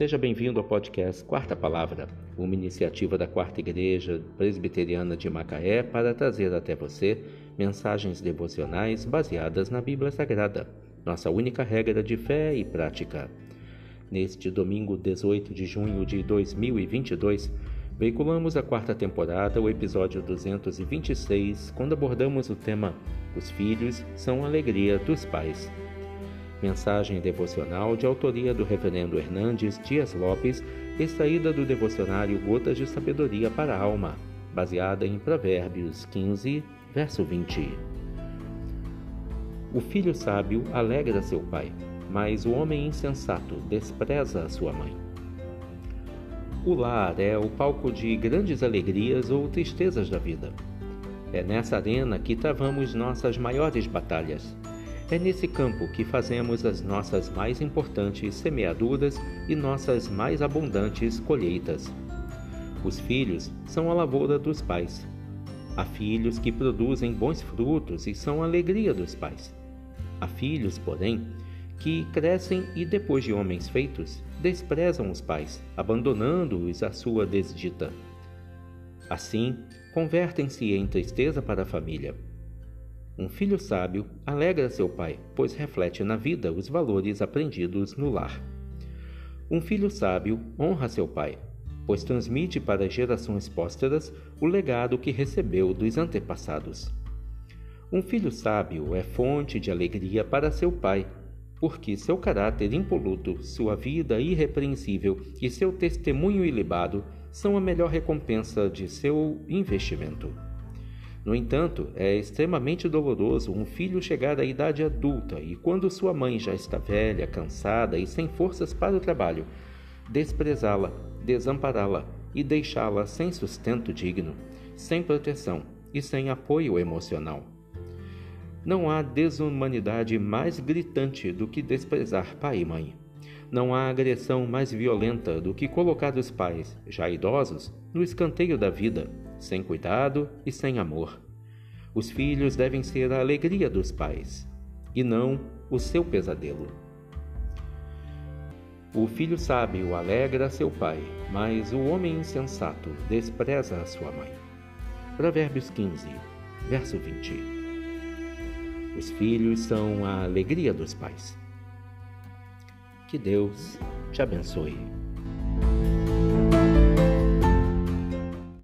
Seja bem-vindo ao podcast Quarta Palavra, uma iniciativa da Quarta Igreja Presbiteriana de Macaé para trazer até você mensagens devocionais baseadas na Bíblia Sagrada, nossa única regra de fé e prática. Neste domingo 18 de junho de 2022, veiculamos a quarta temporada, o episódio 226, quando abordamos o tema Os filhos são a alegria dos pais. Mensagem devocional de autoria do Reverendo Hernandes Dias Lopes, extraída do devocionário Gotas de Sabedoria para a Alma, baseada em Provérbios 15, verso 20. O filho sábio alegra seu pai, mas o homem insensato despreza sua mãe. O lar é o palco de grandes alegrias ou tristezas da vida. É nessa arena que travamos nossas maiores batalhas é nesse campo que fazemos as nossas mais importantes semeaduras e nossas mais abundantes colheitas. Os filhos são a lavoura dos pais. Há filhos que produzem bons frutos e são a alegria dos pais. Há filhos, porém, que crescem e, depois de homens feitos, desprezam os pais, abandonando-os à sua desdita. Assim, convertem-se em tristeza para a família um filho sábio alegra seu pai, pois reflete na vida os valores aprendidos no lar. Um filho sábio honra seu pai, pois transmite para gerações pósteras o legado que recebeu dos antepassados. Um filho sábio é fonte de alegria para seu pai, porque seu caráter impoluto, sua vida irrepreensível e seu testemunho ilibado são a melhor recompensa de seu investimento. No entanto, é extremamente doloroso um filho chegar à idade adulta e, quando sua mãe já está velha, cansada e sem forças para o trabalho, desprezá-la, desampará-la e deixá-la sem sustento digno, sem proteção e sem apoio emocional. Não há desumanidade mais gritante do que desprezar pai e mãe. Não há agressão mais violenta do que colocar os pais, já idosos, no escanteio da vida, sem cuidado e sem amor. Os filhos devem ser a alegria dos pais, e não o seu pesadelo. O filho sábio alegra seu pai, mas o homem insensato despreza a sua mãe. Provérbios 15, verso 20. Os filhos são a alegria dos pais. Que Deus te abençoe.